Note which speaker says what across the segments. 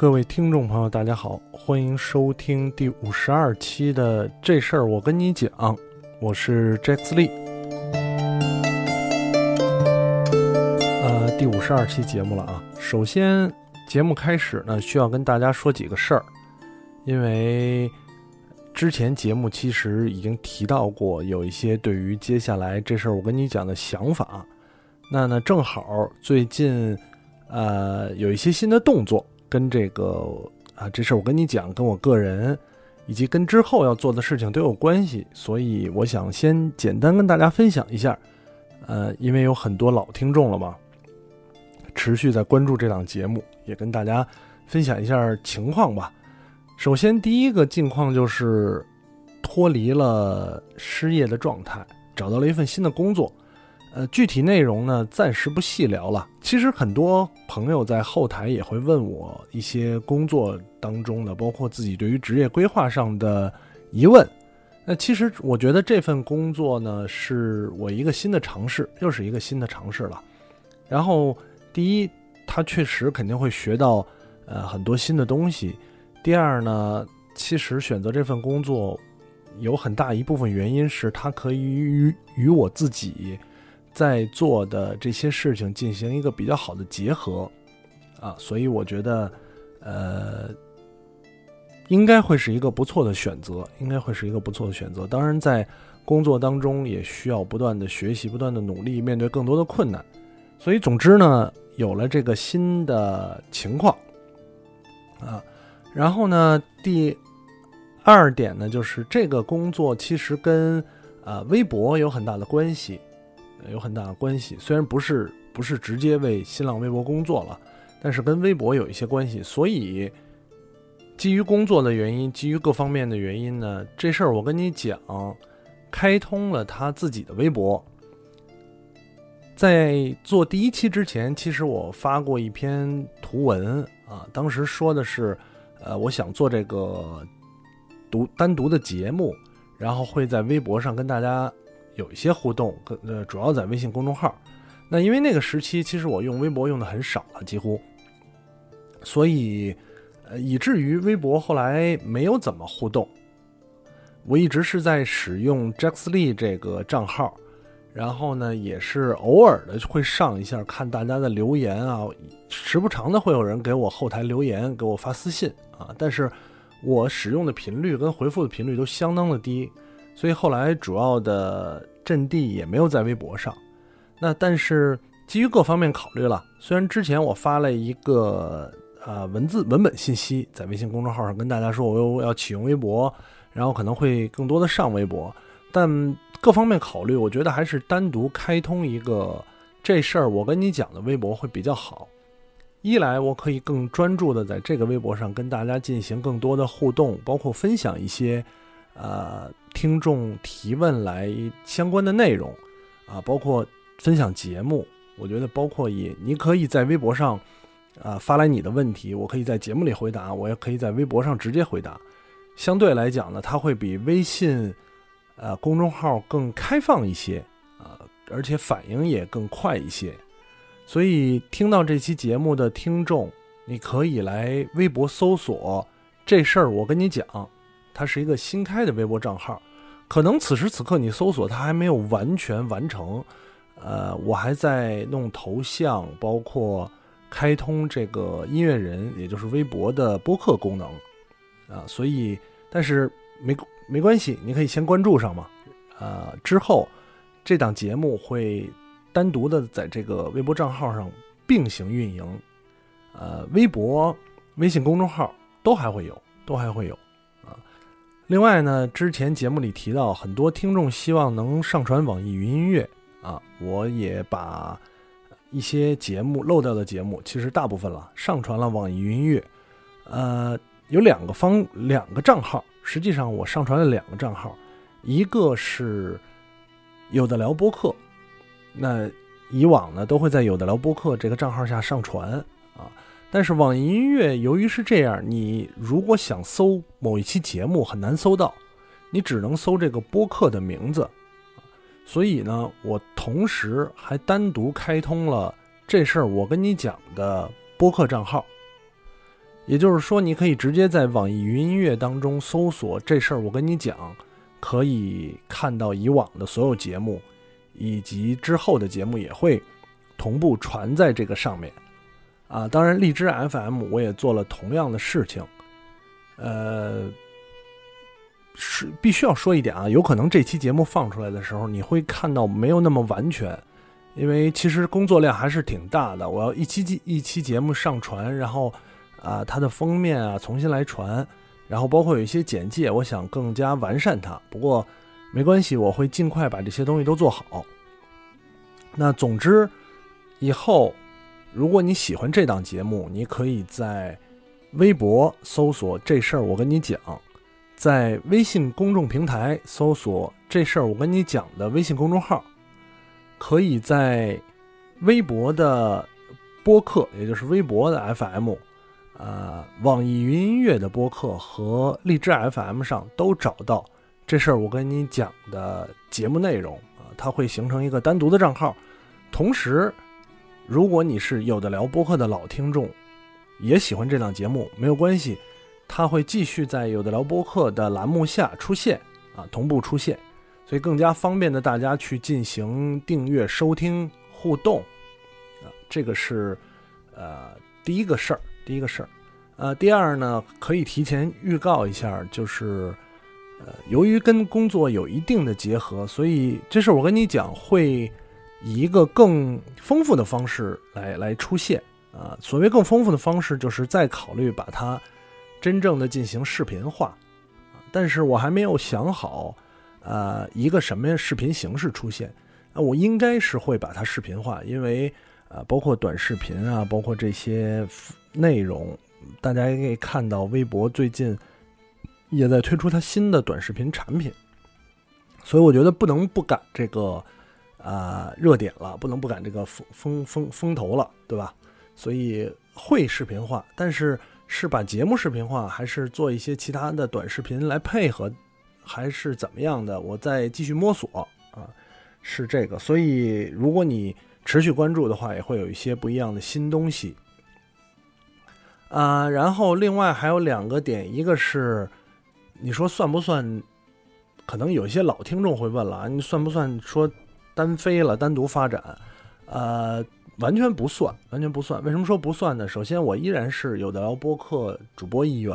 Speaker 1: 各位听众朋友，大家好，欢迎收听第五十二期的《这事儿我跟你讲》，我是 Jack Lee，。呃，第五十二期节目了啊。首先，节目开始呢，需要跟大家说几个事儿，因为之前节目其实已经提到过，有一些对于接下来这事儿我跟你讲的想法。那呢，正好最近呃有一些新的动作。跟这个啊，这事儿我跟你讲，跟我个人以及跟之后要做的事情都有关系，所以我想先简单跟大家分享一下。呃，因为有很多老听众了嘛，持续在关注这档节目，也跟大家分享一下情况吧。首先，第一个境况就是脱离了失业的状态，找到了一份新的工作。呃，具体内容呢，暂时不细聊了。其实很多朋友在后台也会问我一些工作当中的，包括自己对于职业规划上的疑问。那其实我觉得这份工作呢，是我一个新的尝试，又是一个新的尝试了。然后，第一，它确实肯定会学到呃很多新的东西。第二呢，其实选择这份工作有很大一部分原因是它可以与与我自己。在做的这些事情进行一个比较好的结合，啊，所以我觉得，呃，应该会是一个不错的选择，应该会是一个不错的选择。当然，在工作当中也需要不断的学习，不断的努力，面对更多的困难。所以，总之呢，有了这个新的情况，啊，然后呢，第二点呢，就是这个工作其实跟啊微博有很大的关系。有很大的关系，虽然不是不是直接为新浪微博工作了，但是跟微博有一些关系。所以，基于工作的原因，基于各方面的原因呢，这事儿我跟你讲，开通了他自己的微博。在做第一期之前，其实我发过一篇图文啊，当时说的是，呃，我想做这个独单独的节目，然后会在微博上跟大家。有一些互动，呃，主要在微信公众号。那因为那个时期，其实我用微博用的很少了，几乎，所以，呃，以至于微博后来没有怎么互动。我一直是在使用 Jackslee 这个账号，然后呢，也是偶尔的会上一下看大家的留言啊，时不常的会有人给我后台留言，给我发私信啊，但是我使用的频率跟回复的频率都相当的低。所以后来主要的阵地也没有在微博上，那但是基于各方面考虑了，虽然之前我发了一个呃文字文本信息在微信公众号上跟大家说我又要启用微博，然后可能会更多的上微博，但各方面考虑，我觉得还是单独开通一个这事儿我跟你讲的微博会比较好。一来我可以更专注的在这个微博上跟大家进行更多的互动，包括分享一些。呃，听众提问来相关的内容，啊，包括分享节目，我觉得包括也，你可以在微博上，啊，发来你的问题，我可以在节目里回答，我也可以在微博上直接回答。相对来讲呢，它会比微信，呃，公众号更开放一些，啊，而且反应也更快一些。所以听到这期节目的听众，你可以来微博搜索这事儿，我跟你讲。它是一个新开的微博账号，可能此时此刻你搜索它还没有完全完成，呃，我还在弄头像，包括开通这个音乐人，也就是微博的播客功能，啊，所以但是没没关系，你可以先关注上嘛，呃，之后这档节目会单独的在这个微博账号上并行运营，呃，微博、微信公众号都还会有，都还会有。另外呢，之前节目里提到，很多听众希望能上传网易云音乐啊，我也把一些节目漏掉的节目，其实大部分了，上传了网易云音乐。呃，有两个方两个账号，实际上我上传了两个账号，一个是有的聊播客，那以往呢都会在有的聊播客这个账号下上传啊。但是网易音乐由于是这样，你如果想搜某一期节目很难搜到，你只能搜这个播客的名字。所以呢，我同时还单独开通了这事儿我跟你讲的播客账号。也就是说，你可以直接在网易云音乐当中搜索这事儿，我跟你讲，可以看到以往的所有节目，以及之后的节目也会同步传在这个上面。啊，当然，荔枝 FM 我也做了同样的事情。呃，是必须要说一点啊，有可能这期节目放出来的时候，你会看到没有那么完全，因为其实工作量还是挺大的。我要一期一期节目上传，然后。啊，它的封面啊，重新来传，然后包括有一些简介，我想更加完善它。不过没关系，我会尽快把这些东西都做好。那总之，以后如果你喜欢这档节目，你可以在微博搜索“这事儿我跟你讲”，在微信公众平台搜索“这事儿我跟你讲”的微信公众号，可以在微博的播客，也就是微博的 FM。呃，网易云音乐的播客和荔枝 FM 上都找到这事儿。我跟你讲的节目内容啊，它会形成一个单独的账号。同时，如果你是有的聊播客的老听众，也喜欢这档节目，没有关系，它会继续在有的聊播客的栏目下出现啊，同步出现，所以更加方便的大家去进行订阅、收听、互动啊。这个是呃第一个事儿。第一个事儿，呃，第二呢，可以提前预告一下，就是，呃，由于跟工作有一定的结合，所以这事儿我跟你讲，会以一个更丰富的方式来来出现啊。所谓更丰富的方式，就是再考虑把它真正的进行视频化，但是我还没有想好，呃，一个什么样视频形式出现。那我应该是会把它视频化，因为。啊，包括短视频啊，包括这些内容，大家也可以看到，微博最近也在推出它新的短视频产品，所以我觉得不能不赶这个啊热点了，不能不赶这个风风风风头了，对吧？所以会视频化，但是是把节目视频化，还是做一些其他的短视频来配合，还是怎么样的？我再继续摸索啊，是这个。所以如果你。持续关注的话，也会有一些不一样的新东西。啊，然后另外还有两个点，一个是你说算不算？可能有些老听众会问了，你算不算说单飞了、单独发展？呃，完全不算，完全不算。为什么说不算呢？首先，我依然是有的聊播客主播一员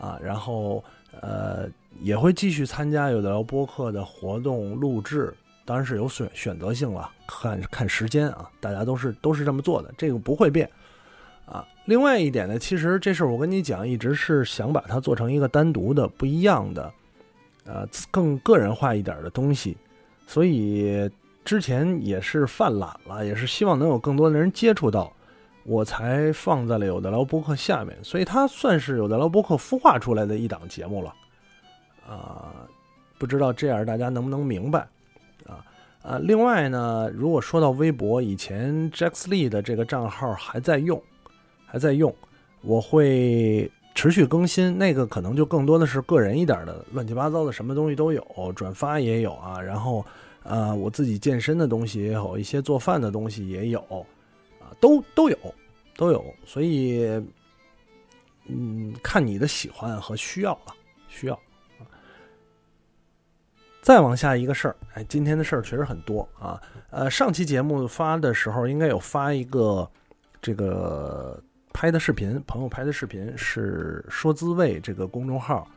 Speaker 1: 啊，然后呃，也会继续参加有的聊播客的活动录制。当然是有选选择性了，看看时间啊，大家都是都是这么做的，这个不会变啊。另外一点呢，其实这事儿我跟你讲，一直是想把它做成一个单独的、不一样的，呃，更个人化一点的东西。所以之前也是犯懒了，也是希望能有更多的人接触到，我才放在了有的聊播客下面。所以它算是有的聊播客孵化出来的一档节目了啊。不知道这样大家能不能明白？呃，另外呢，如果说到微博，以前 Jacks Lee 的这个账号还在用，还在用，我会持续更新。那个可能就更多的是个人一点的，乱七八糟的什么东西都有，转发也有啊。然后，呃，我自己健身的东西也有，一些做饭的东西也有，啊，都都有，都有。所以，嗯，看你的喜欢和需要了，需要。再往下一个事儿，哎，今天的事儿确实很多啊。呃，上期节目发的时候，应该有发一个这个拍的视频，朋友拍的视频是说滋味这个公众号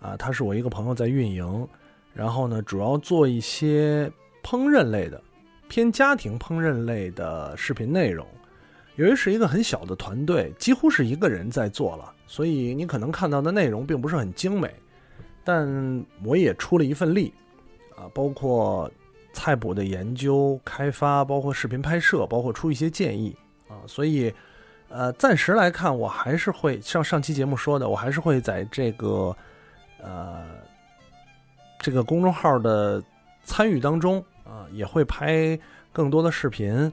Speaker 1: 啊，他是我一个朋友在运营，然后呢，主要做一些烹饪类的，偏家庭烹饪类的视频内容。由于是一个很小的团队，几乎是一个人在做了，所以你可能看到的内容并不是很精美，但我也出了一份力。啊，包括菜谱的研究、开发，包括视频拍摄，包括出一些建议啊，所以，呃，暂时来看，我还是会像上期节目说的，我还是会在这个呃这个公众号的参与当中啊，也会拍更多的视频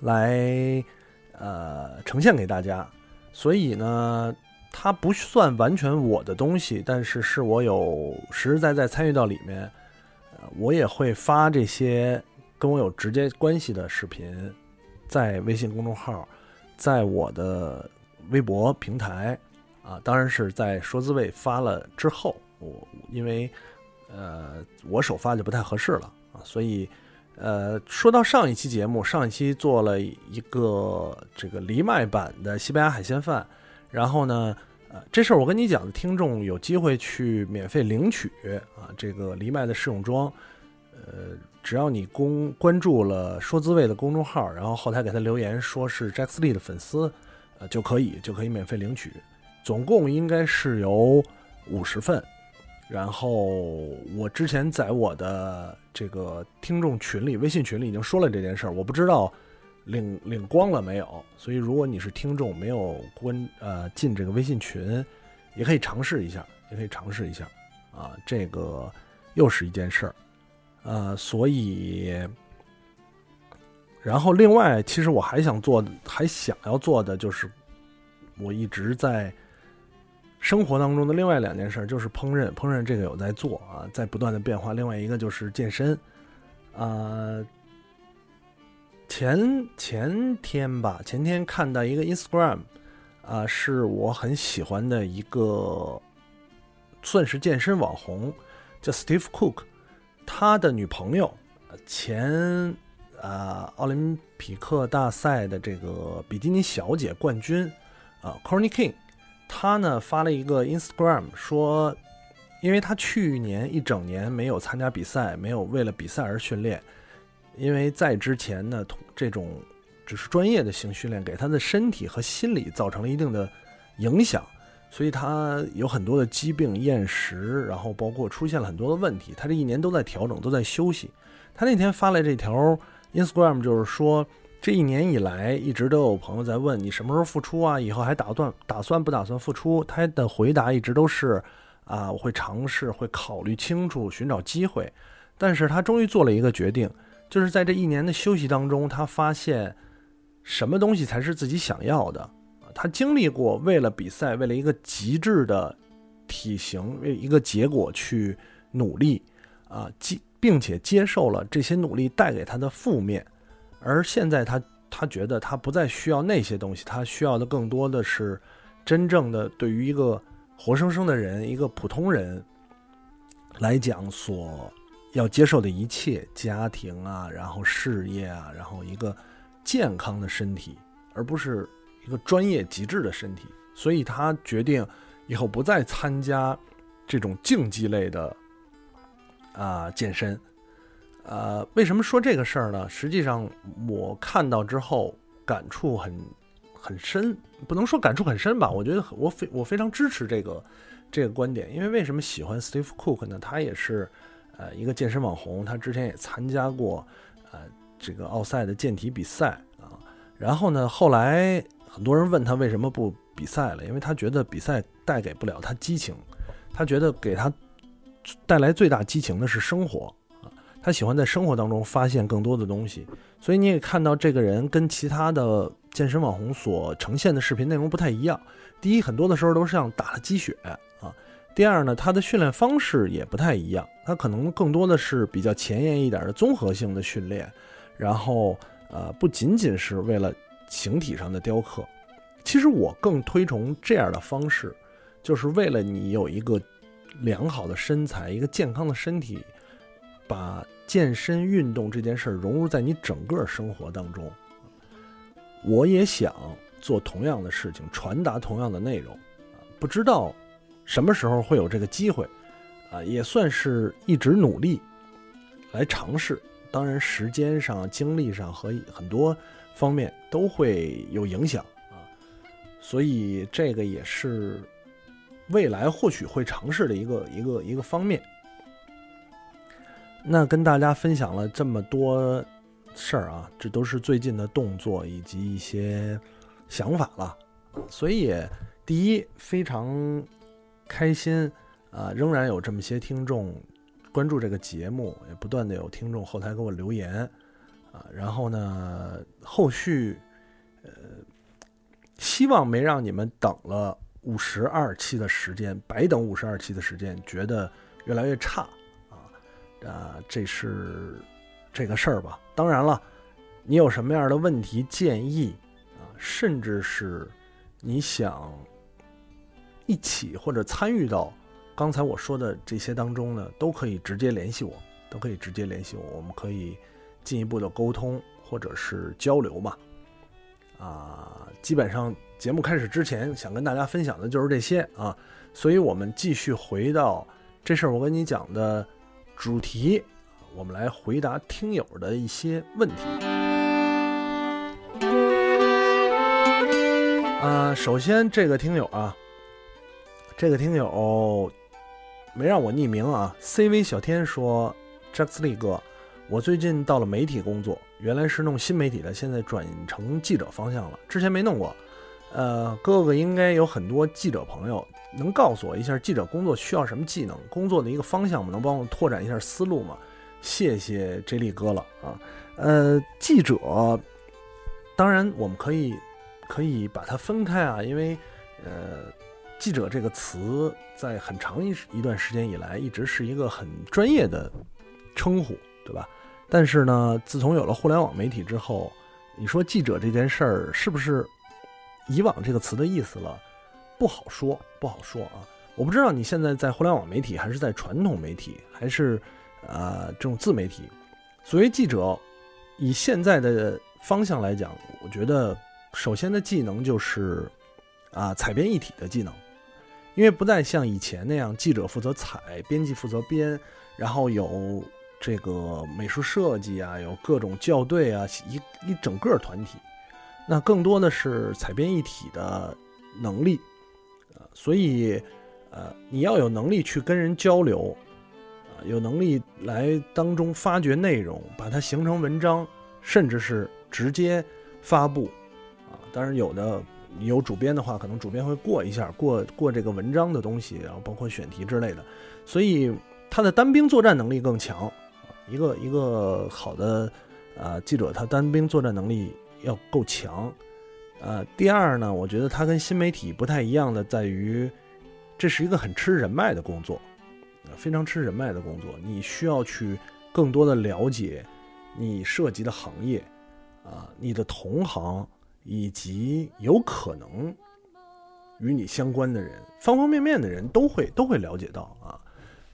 Speaker 1: 来呃呈现给大家，所以呢。它不算完全我的东西，但是是我有实实在在参与到里面，呃，我也会发这些跟我有直接关系的视频，在微信公众号，在我的微博平台啊，当然是在说滋味发了之后，我因为呃我首发就不太合适了啊，所以呃说到上一期节目，上一期做了一个这个藜麦版的西班牙海鲜饭，然后呢。呃，这事儿我跟你讲的，听众有机会去免费领取啊，这个藜麦的试用装，呃只要你公关注了说滋味的公众号，然后后台给他留言说是 Jack Lee 的粉丝，呃，就可以就可以免费领取，总共应该是有五十份，然后我之前在我的这个听众群里，微信群里已经说了这件事儿，我不知道。领领光了没有？所以如果你是听众，没有关呃进这个微信群，也可以尝试一下，也可以尝试一下啊。这个又是一件事儿，呃，所以，然后另外，其实我还想做，还想要做的就是，我一直在生活当中的另外两件事，就是烹饪，烹饪这个有在做啊，在不断的变化。另外一个就是健身，啊。前前天吧，前天看到一个 Instagram，啊，是我很喜欢的一个，算是健身网红，叫 Steve Cook，他的女朋友，前啊奥林匹克大赛的这个比基尼小姐冠军，啊 c o r n y King，他呢发了一个 Instagram 说，因为他去年一整年没有参加比赛，没有为了比赛而训练。因为在之前呢，这种只是专业的性训练，给他的身体和心理造成了一定的影响，所以他有很多的疾病、厌食，然后包括出现了很多的问题。他这一年都在调整，都在休息。他那天发来这条 Instagram，就是说这一年以来一直都有朋友在问你什么时候复出啊？以后还打算打算不打算复出？他的回答一直都是啊，我会尝试，会考虑清楚，寻找机会。但是他终于做了一个决定。就是在这一年的休息当中，他发现什么东西才是自己想要的。他经历过为了比赛，为了一个极致的体型，为一个结果去努力啊，接并且接受了这些努力带给他的负面。而现在他他觉得他不再需要那些东西，他需要的更多的是真正的对于一个活生生的人，一个普通人来讲所。要接受的一切，家庭啊，然后事业啊，然后一个健康的身体，而不是一个专业极致的身体。所以他决定以后不再参加这种竞技类的啊健身。呃，为什么说这个事儿呢？实际上我看到之后感触很很深，不能说感触很深吧？我觉得我非我非常支持这个这个观点，因为为什么喜欢 Steve Cook 呢？他也是。呃，一个健身网红，他之前也参加过，呃，这个奥赛的健体比赛啊。然后呢，后来很多人问他为什么不比赛了，因为他觉得比赛带给不了他激情，他觉得给他带来最大激情的是生活啊。他喜欢在生活当中发现更多的东西。所以你也看到这个人跟其他的健身网红所呈现的视频内容不太一样。第一，很多的时候都是像打了鸡血啊。第二呢，他的训练方式也不太一样，他可能更多的是比较前沿一点的综合性的训练，然后呃，不仅仅是为了形体上的雕刻。其实我更推崇这样的方式，就是为了你有一个良好的身材，一个健康的身体，把健身运动这件事融入在你整个生活当中。我也想做同样的事情，传达同样的内容，不知道。什么时候会有这个机会，啊，也算是一直努力来尝试。当然，时间上、精力上和很多方面都会有影响啊，所以这个也是未来或许会尝试的一个一个一个方面。那跟大家分享了这么多事儿啊，这都是最近的动作以及一些想法了。所以，第一非常。开心啊！仍然有这么些听众关注这个节目，也不断的有听众后台给我留言啊。然后呢，后续呃，希望没让你们等了五十二期的时间，白等五十二期的时间，觉得越来越差啊啊！这是这个事儿吧？当然了，你有什么样的问题建议啊，甚至是你想一起或者参与到刚才我说的这些当中呢，都可以直接联系我，都可以直接联系我，我们可以进一步的沟通或者是交流嘛。啊，基本上节目开始之前想跟大家分享的就是这些啊，所以我们继续回到这事儿我跟你讲的主题，我们来回答听友的一些问题。啊，首先这个听友啊，这个听友没让我匿名啊，CV 小天说，Jackly 哥，我最近到了媒体工作。原来是弄新媒体的，现在转成记者方向了。之前没弄过，呃，哥哥应该有很多记者朋友，能告诉我一下记者工作需要什么技能，工作的一个方向吗？能帮我拓展一下思路吗？谢谢 J 力哥了啊。呃，记者，当然我们可以可以把它分开啊，因为呃，记者这个词在很长一一段时间以来一直是一个很专业的称呼，对吧？但是呢，自从有了互联网媒体之后，你说记者这件事儿是不是以往这个词的意思了？不好说，不好说啊！我不知道你现在在互联网媒体，还是在传统媒体，还是呃这种自媒体。作为记者，以现在的方向来讲，我觉得首先的技能就是啊采编一体的技能，因为不再像以前那样，记者负责采，编辑负责编，然后有。这个美术设计啊，有各种校对啊，一一整个团体，那更多的是采编一体的能力，呃，所以，呃，你要有能力去跟人交流，啊，有能力来当中发掘内容，把它形成文章，甚至是直接发布，啊，当然有的有主编的话，可能主编会过一下，过过这个文章的东西，然后包括选题之类的，所以他的单兵作战能力更强。一个一个好的，呃，记者他单兵作战能力要够强，呃，第二呢，我觉得他跟新媒体不太一样的在于，这是一个很吃人脉的工作，非常吃人脉的工作，你需要去更多的了解你涉及的行业，啊，你的同行以及有可能与你相关的人，方方面面的人都会都会了解到啊。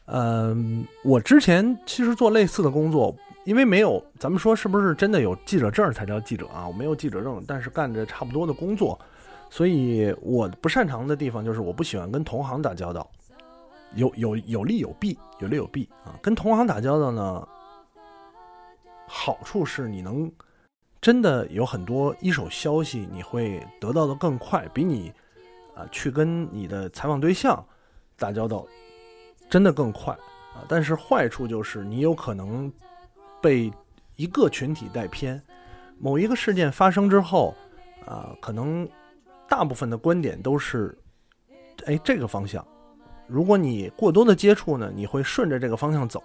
Speaker 1: 嗯，我之前其实做类似的工作，因为没有，咱们说是不是真的有记者证才叫记者啊？我没有记者证，但是干着差不多的工作，所以我不擅长的地方就是我不喜欢跟同行打交道，有有有利有弊，有利有弊啊。跟同行打交道呢，好处是你能真的有很多一手消息，你会得到的更快，比你啊去跟你的采访对象打交道。真的更快啊！但是坏处就是你有可能被一个群体带偏。某一个事件发生之后，啊，可能大部分的观点都是，哎，这个方向。如果你过多的接触呢，你会顺着这个方向走，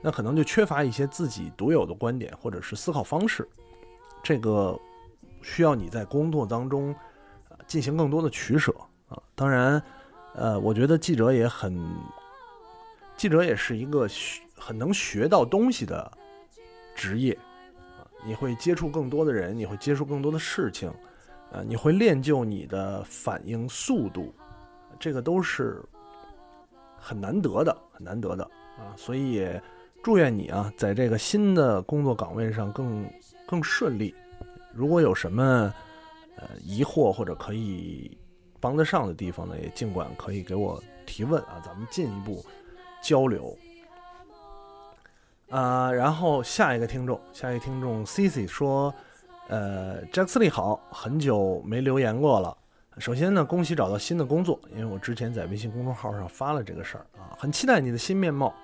Speaker 1: 那可能就缺乏一些自己独有的观点或者是思考方式。这个需要你在工作当中进行更多的取舍啊。当然，呃，我觉得记者也很。记者也是一个学很能学到东西的职业啊！你会接触更多的人，你会接触更多的事情，呃，你会练就你的反应速度，这个都是很难得的，很难得的啊！所以也祝愿你啊，在这个新的工作岗位上更更顺利。如果有什么呃疑惑或者可以帮得上的地方呢，也尽管可以给我提问啊，咱们进一步。交流，啊，然后下一个听众，下一个听众 C C 说，呃，杰克斯利好，很久没留言过了。首先呢，恭喜找到新的工作，因为我之前在微信公众号上发了这个事儿啊，很期待你的新面貌。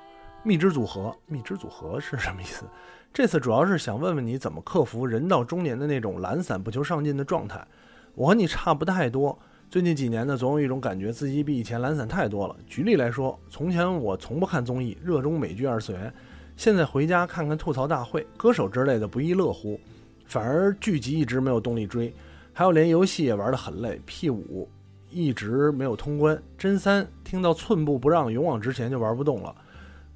Speaker 1: 蜜汁组合，蜜汁组合是什么意思？这次主要是想问问你怎么克服人到中年的那种懒散不求上进的状态。我和你差不太多。最近几年呢，总有一种感觉，自己比以前懒散太多了。举例来说，从前我从不看综艺，热衷美剧二次元，现在回家看看吐槽大会、歌手之类的，不亦乐乎。反而剧集一直没有动力追，还有连游戏也玩得很累。P 五一直没有通关，真三听到寸步不让、勇往直前就玩不动了。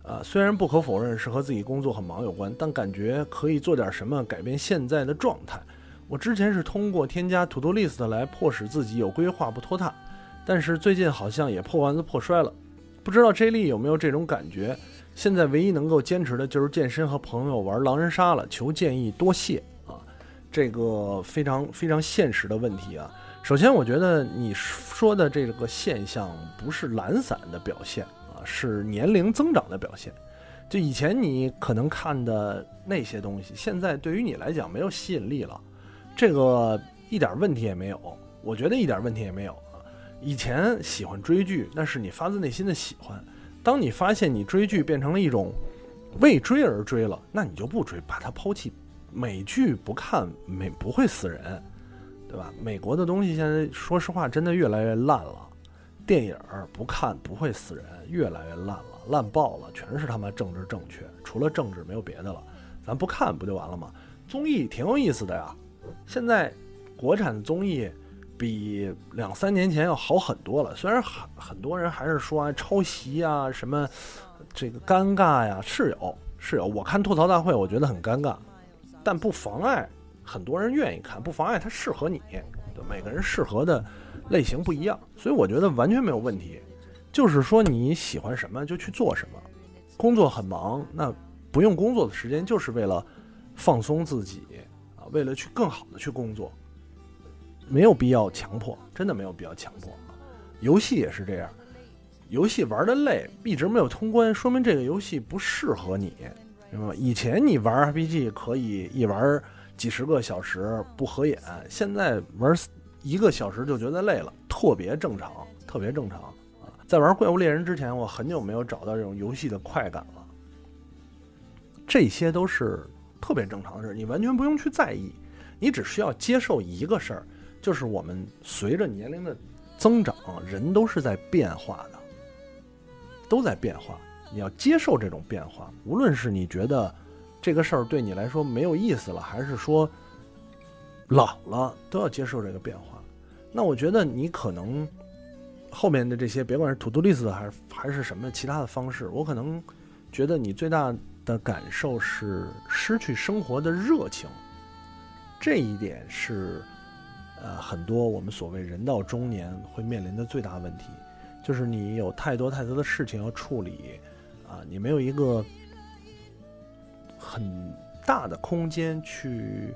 Speaker 1: 呃，虽然不可否认是和自己工作很忙有关，但感觉可以做点什么改变现在的状态。我之前是通过添加 To Do List 来迫使自己有规划不拖沓，但是最近好像也破罐子破摔了。不知道 J 莉有没有这种感觉？现在唯一能够坚持的就是健身和朋友玩狼人杀了。求建议，多谢啊！这个非常非常现实的问题啊。首先，我觉得你说的这个现象不是懒散的表现啊，是年龄增长的表现。就以前你可能看的那些东西，现在对于你来讲没有吸引力了，这个一点问题也没有。我觉得一点问题也没有啊。以前喜欢追剧，那是你发自内心的喜欢。当你发现你追剧变成了一种为追而追了，那你就不追，把它抛弃。美剧不看，美不会死人。对吧？美国的东西现在说实话真的越来越烂了，电影不看不会死人，越来越烂了，烂爆了，全是他妈政治正确，除了政治没有别的了，咱不看不就完了吗？综艺挺有意思的呀，现在国产的综艺比两三年前要好很多了，虽然很很多人还是说抄袭啊什么，这个尴尬呀是有是有，我看吐槽大会我觉得很尴尬，但不妨碍。很多人愿意看，不妨碍它适合你。对，每个人适合的类型不一样，所以我觉得完全没有问题。就是说你喜欢什么就去做什么。工作很忙，那不用工作的时间就是为了放松自己，为了去更好的去工作，没有必要强迫，真的没有必要强迫。游戏也是这样，游戏玩的累，一直没有通关，说明这个游戏不适合你，明白吗？以前你玩 RPG 可以一玩。几十个小时不合眼，现在玩一个小时就觉得累了，特别正常，特别正常啊！在玩怪物猎人之前，我很久没有找到这种游戏的快感了。这些都是特别正常的事，你完全不用去在意，你只需要接受一个事儿，就是我们随着年龄的增长，人都是在变化的，都在变化，你要接受这种变化，无论是你觉得。这个事儿对你来说没有意思了，还是说老了都要接受这个变化？那我觉得你可能后面的这些，别管是 to do list 还是还是什么其他的方式，我可能觉得你最大的感受是失去生活的热情。这一点是呃很多我们所谓人到中年会面临的最大问题，就是你有太多太多的事情要处理啊，你没有一个。很大的空间去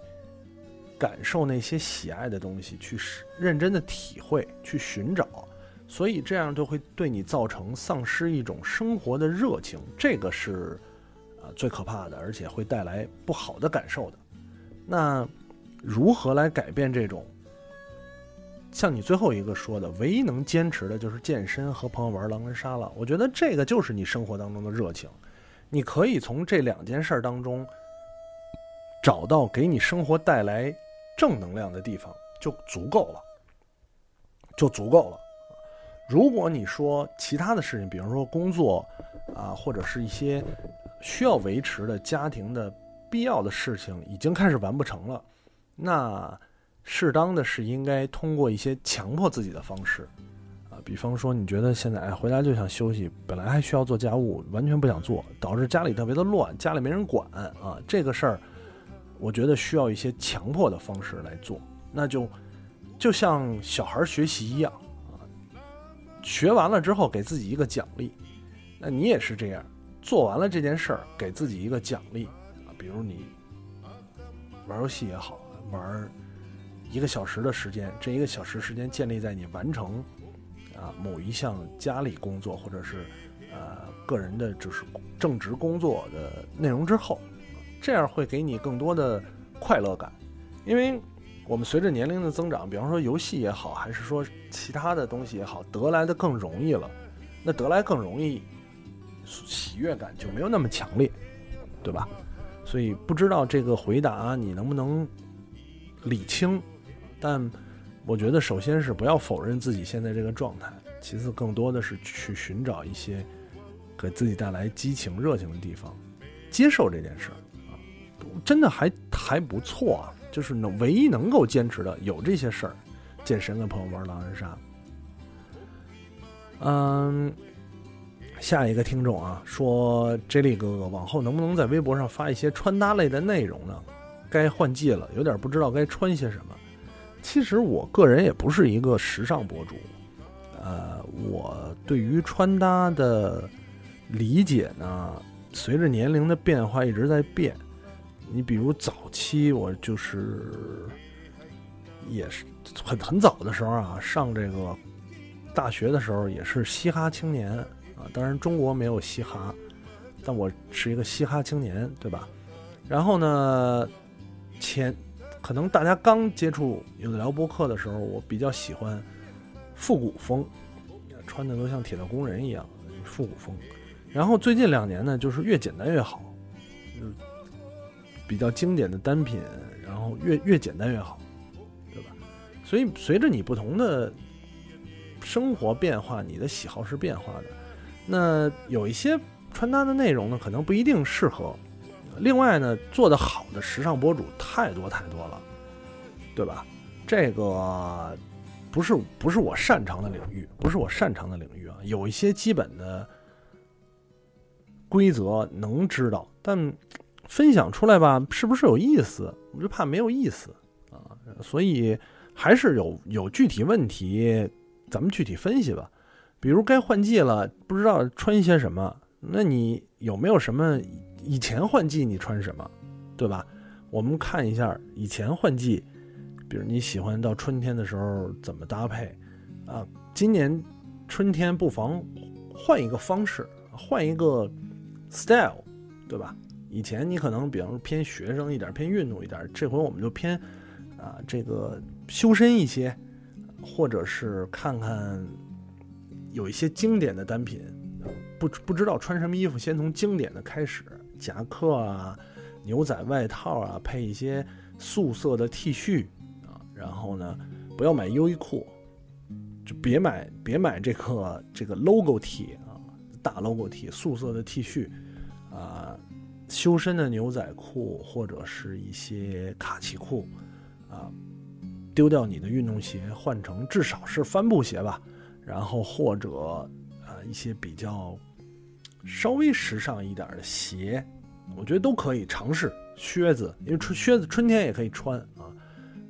Speaker 1: 感受那些喜爱的东西，去认真的体会，去寻找，所以这样就会对你造成丧失一种生活的热情，这个是啊最可怕的，而且会带来不好的感受的。那如何来改变这种？像你最后一个说的，唯一能坚持的就是健身和朋友玩狼人杀了。我觉得这个就是你生活当中的热情。你可以从这两件事当中找到给你生活带来正能量的地方，就足够了，就足够了。如果你说其他的事情，比如说工作啊，或者是一些需要维持的家庭的必要的事情，已经开始完不成了，那适当的是应该通过一些强迫自己的方式。啊比方说，你觉得现在哎回来就想休息，本来还需要做家务，完全不想做，导致家里特别的乱，家里没人管啊。这个事儿，我觉得需要一些强迫的方式来做。那就就像小孩学习一样啊，学完了之后给自己一个奖励。那你也是这样，做完了这件事儿，给自己一个奖励啊。比如你玩游戏也好，玩一个小时的时间，这一个小时时间建立在你完成。啊，某一项家里工作或者是，呃，个人的就是正职工作的内容之后，这样会给你更多的快乐感，因为我们随着年龄的增长，比方说游戏也好，还是说其他的东西也好，得来的更容易了，那得来更容易，喜悦感就没有那么强烈，对吧？所以不知道这个回答你能不能理清，但。我觉得，首先是不要否认自己现在这个状态，其次更多的是去寻找一些给自己带来激情、热情的地方，接受这件事儿啊，真的还还不错啊。就是能唯一能够坚持的有这些事儿，健身跟朋友玩狼人杀。嗯，下一个听众啊，说 Jelly 哥哥往后能不能在微博上发一些穿搭类的内容呢？该换季了，有点不知道该穿些什么。其实我个人也不是一个时尚博主，呃，我对于穿搭的理解呢，随着年龄的变化一直在变。你比如早期我就是也是很很早的时候啊，上这个大学的时候也是嘻哈青年当然中国没有嘻哈，但我是一个嘻哈青年，对吧？然后呢，前。可能大家刚接触有的聊播客的时候，我比较喜欢复古风，穿的都像铁道工人一样，复古风。然后最近两年呢，就是越简单越好，比较经典的单品，然后越越简单越好，对吧？所以随着你不同的生活变化，你的喜好是变化的。那有一些穿搭的内容呢，可能不一定适合。另外呢，做的好的时尚博主太多太多了，对吧？这个不是不是我擅长的领域，不是我擅长的领域啊。有一些基本的规则能知道，但分享出来吧，是不是有意思？我就怕没有意思啊。所以还是有有具体问题，咱们具体分析吧。比如该换季了，不知道穿一些什么，那你有没有什么？以前换季你穿什么，对吧？我们看一下以前换季，比如你喜欢到春天的时候怎么搭配啊？今年春天不妨换一个方式，换一个 style，对吧？以前你可能比方说偏学生一点，偏运动一点，这回我们就偏啊这个修身一些，或者是看看有一些经典的单品，不不知道穿什么衣服，先从经典的开始。夹克啊，牛仔外套啊，配一些素色的 T 恤啊，然后呢，不要买优衣库，就别买别买这个这个 logo T 啊，大 logo T，素色的 T 恤啊，修身的牛仔裤或者是一些卡其裤啊，丢掉你的运动鞋，换成至少是帆布鞋吧，然后或者啊一些比较。稍微时尚一点的鞋，我觉得都可以尝试。靴子，因为春靴子春天也可以穿啊，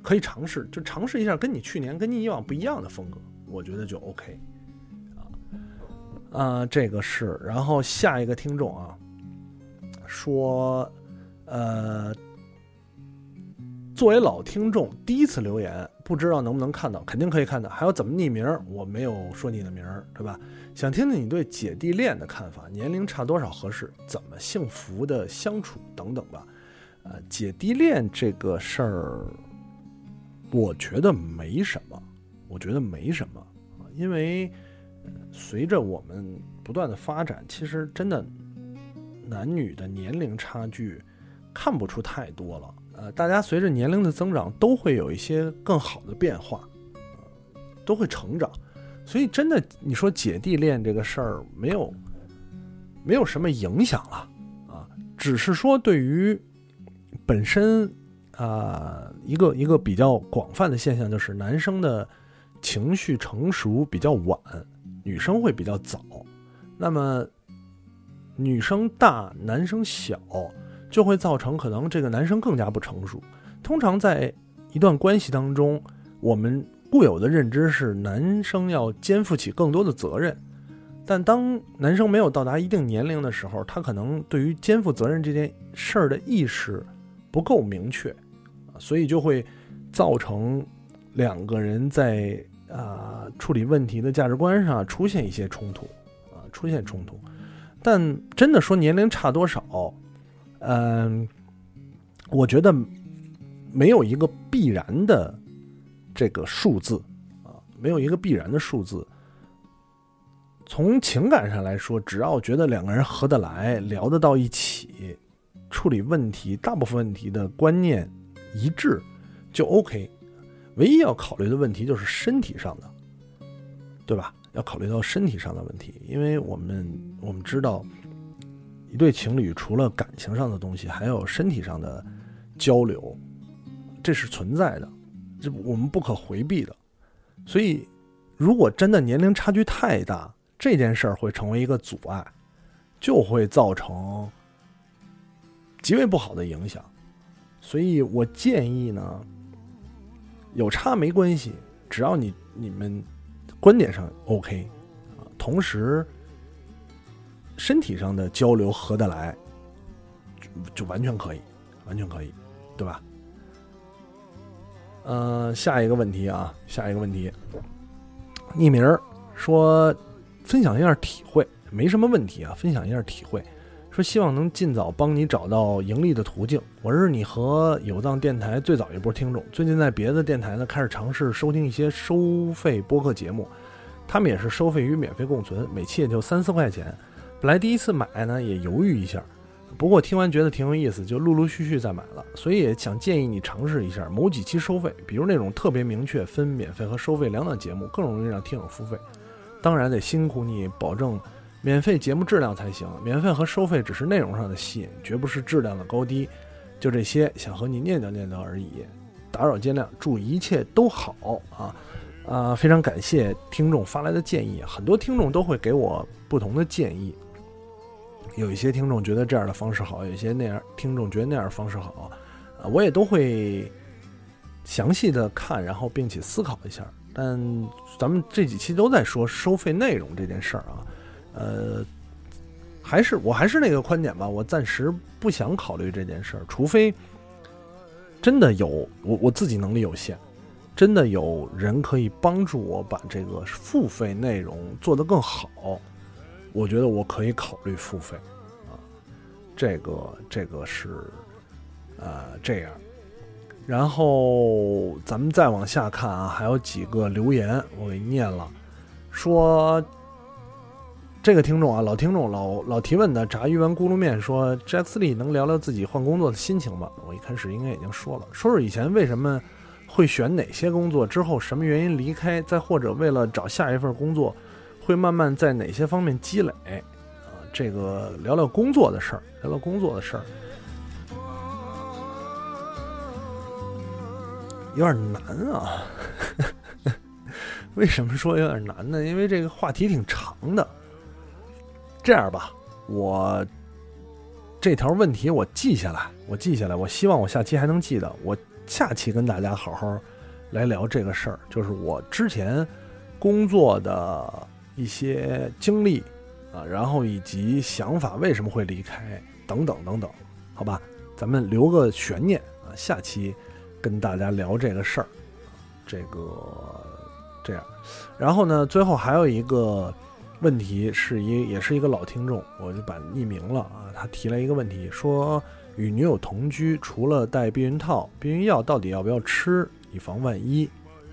Speaker 1: 可以尝试，就尝试一下跟你去年、跟你以往不一样的风格，我觉得就 OK。啊，啊，这个是。然后下一个听众啊，说，呃，作为老听众，第一次留言。不知道能不能看到，肯定可以看到。还有怎么匿名？我没有说你的名儿，对吧？想听听你对姐弟恋的看法，年龄差多少合适？怎么幸福的相处等等吧。呃，姐弟恋这个事儿，我觉得没什么，我觉得没什么啊，因为随着我们不断的发展，其实真的男女的年龄差距看不出太多了。呃，大家随着年龄的增长，都会有一些更好的变化，都会成长，所以真的，你说姐弟恋这个事儿，没有，没有什么影响了，啊，只是说对于本身啊，一个一个比较广泛的现象，就是男生的情绪成熟比较晚，女生会比较早，那么女生大，男生小。就会造成可能这个男生更加不成熟。通常在一段关系当中，我们固有的认知是男生要肩负起更多的责任，但当男生没有到达一定年龄的时候，他可能对于肩负责任这件事儿的意识不够明确，所以就会造成两个人在啊处理问题的价值观上出现一些冲突啊出现冲突。但真的说年龄差多少？嗯，我觉得没有一个必然的这个数字啊，没有一个必然的数字。从情感上来说，只要觉得两个人合得来，聊得到一起，处理问题，大部分问题的观念一致，就 OK。唯一要考虑的问题就是身体上的，对吧？要考虑到身体上的问题，因为我们我们知道。一对情侣除了感情上的东西，还有身体上的交流，这是存在的，这我们不可回避的。所以，如果真的年龄差距太大，这件事儿会成为一个阻碍，就会造成极为不好的影响。所以我建议呢，有差没关系，只要你你们观点上 OK 啊，同时身体上的交流合得来，就完全可以，完全可以，对吧？呃，下一个问题啊，下一个问题，匿名说分享一下体会，没什么问题啊，分享一下体会，说希望能尽早帮你找到盈利的途径。我是你和有藏电台最早一波听众，最近在别的电台呢开始尝试收听一些收费播客节目，他们也是收费与免费共存，每期也就三四块钱。本来第一次买呢也犹豫一下。不过听完觉得挺有意思，就陆陆续续再买了，所以也想建议你尝试一下某几期收费，比如那种特别明确分免费和收费两档节目，更容易让听友付费。当然得辛苦你保证免费节目质量才行，免费和收费只是内容上的吸引，绝不是质量的高低。就这些，想和你念叨念叨而已，打扰见谅，祝一切都好啊！啊，非常感谢听众发来的建议，很多听众都会给我不同的建议。有一些听众觉得这样的方式好，有一些那样听众觉得那样的方式好，啊，我也都会详细的看，然后并且思考一下。但咱们这几期都在说收费内容这件事儿啊，呃，还是我还是那个观点吧，我暂时不想考虑这件事儿，除非真的有我我自己能力有限，真的有人可以帮助我把这个付费内容做得更好。我觉得我可以考虑付费，啊，这个这个是，呃，这样。然后咱们再往下看啊，还有几个留言我给念了，说这个听众啊，老听众老老提问的炸鱼丸咕噜面说，j a c k 利能聊聊自己换工作的心情吗？我一开始应该已经说了，说说以前为什么会选哪些工作，之后什么原因离开，再或者为了找下一份工作。会慢慢在哪些方面积累？啊，这个聊聊工作的事儿，聊聊工作的事儿，有点难啊。为什么说有点难呢？因为这个话题挺长的。这样吧，我这条问题我记下来，我记下来。我希望我下期还能记得。我下期跟大家好好来聊这个事儿，就是我之前工作的。一些经历啊，然后以及想法为什么会离开等等等等，好吧，咱们留个悬念啊，下期跟大家聊这个事儿，这个这样，然后呢，最后还有一个问题，是一也是一个老听众，我就把匿名了啊，他提了一个问题，说与女友同居，除了戴避孕套，避孕药到底要不要吃，以防万一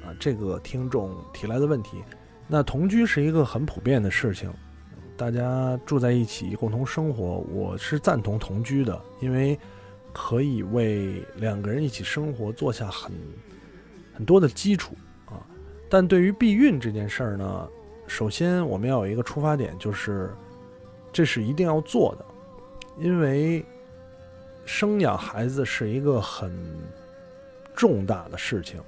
Speaker 1: 啊？这个听众提来的问题。那同居是一个很普遍的事情，大家住在一起共同生活，我是赞同同居的，因为可以为两个人一起生活做下很很多的基础啊。但对于避孕这件事儿呢，首先我们要有一个出发点，就是这是一定要做的，因为生养孩子是一个很重大的事情，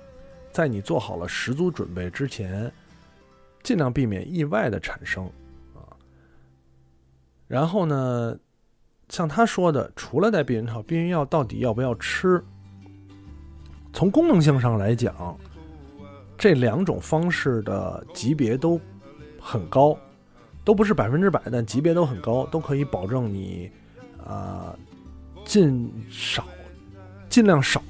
Speaker 1: 在你做好了十足准备之前。尽量避免意外的产生，啊，然后呢，像他说的，除了戴避孕套，避孕药到底要不要吃？从功能性上来讲，这两种方式的级别都很高，都不是百分之百，但级别都很高，都可以保证你啊，尽少尽量少，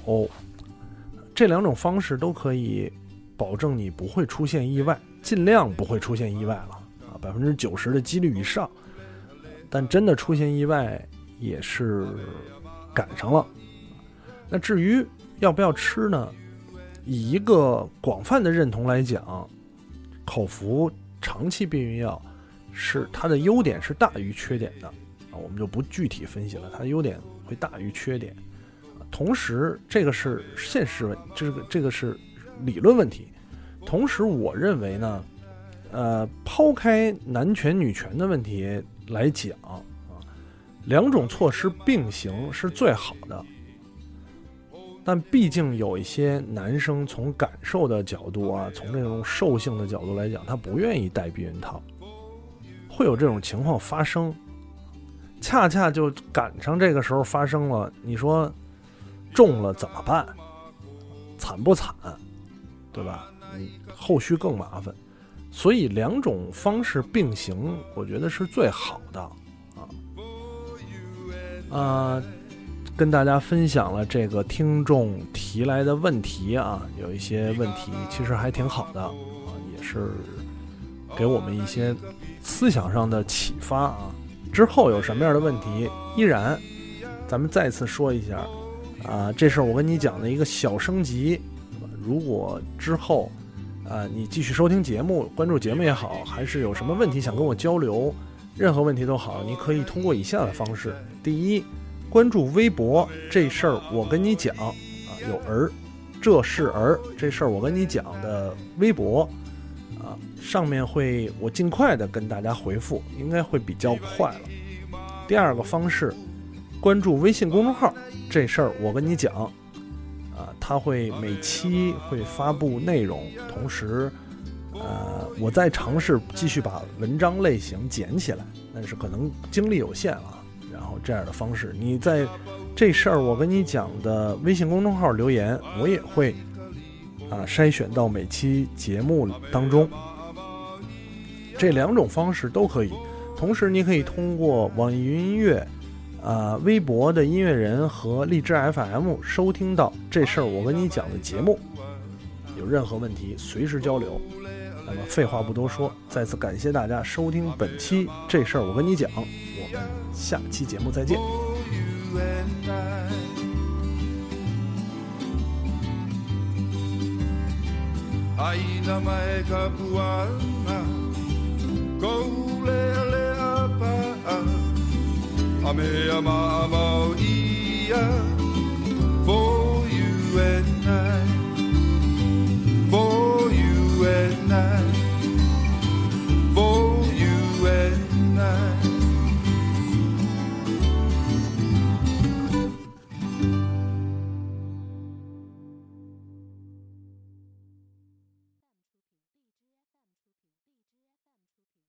Speaker 1: 这两种方式都可以保证你不会出现意外。尽量不会出现意外了啊，百分之九十的几率以上。但真的出现意外也是赶上了。那至于要不要吃呢？以一个广泛的认同来讲，口服长期避孕药是它的优点是大于缺点的啊，我们就不具体分析了，它的优点会大于缺点。同时，这个是现实问，这个这个是理论问题。同时，我认为呢，呃，抛开男权女权的问题来讲啊，两种措施并行是最好的。但毕竟有一些男生从感受的角度啊，从这种兽性的角度来讲，他不愿意戴避孕套，会有这种情况发生。恰恰就赶上这个时候发生了，你说中了怎么办？惨不惨？对吧？后续更麻烦。所以两种方式并行，我觉得是最好的啊。啊，跟大家分享了这个听众提来的问题啊，有一些问题其实还挺好的啊，也是给我们一些思想上的启发啊。之后有什么样的问题，依然咱们再次说一下啊，这是我跟你讲的一个小升级。如果之后。啊，你继续收听节目，关注节目也好，还是有什么问题想跟我交流，任何问题都好，你可以通过以下的方式：第一，关注微博这事儿我跟你讲啊，有儿，这是儿这事儿我跟你讲的微博啊，上面会我尽快的跟大家回复，应该会比较快了。第二个方式，关注微信公众号这事儿我跟你讲。他会每期会发布内容，同时，呃，我在尝试继续把文章类型捡起来，但是可能精力有限啊。然后这样的方式，你在这事儿我跟你讲的微信公众号留言，我也会啊筛选到每期节目当中。这两种方式都可以，同时你可以通过网易云音乐。啊，微博的音乐人和荔枝 FM 收听到这事儿，我跟你讲的节目，有任何问题随时交流。那么废话不多说，再次感谢大家收听本期这事儿，我跟你讲，我们下期节目再见。Kom ma mor, hvor I.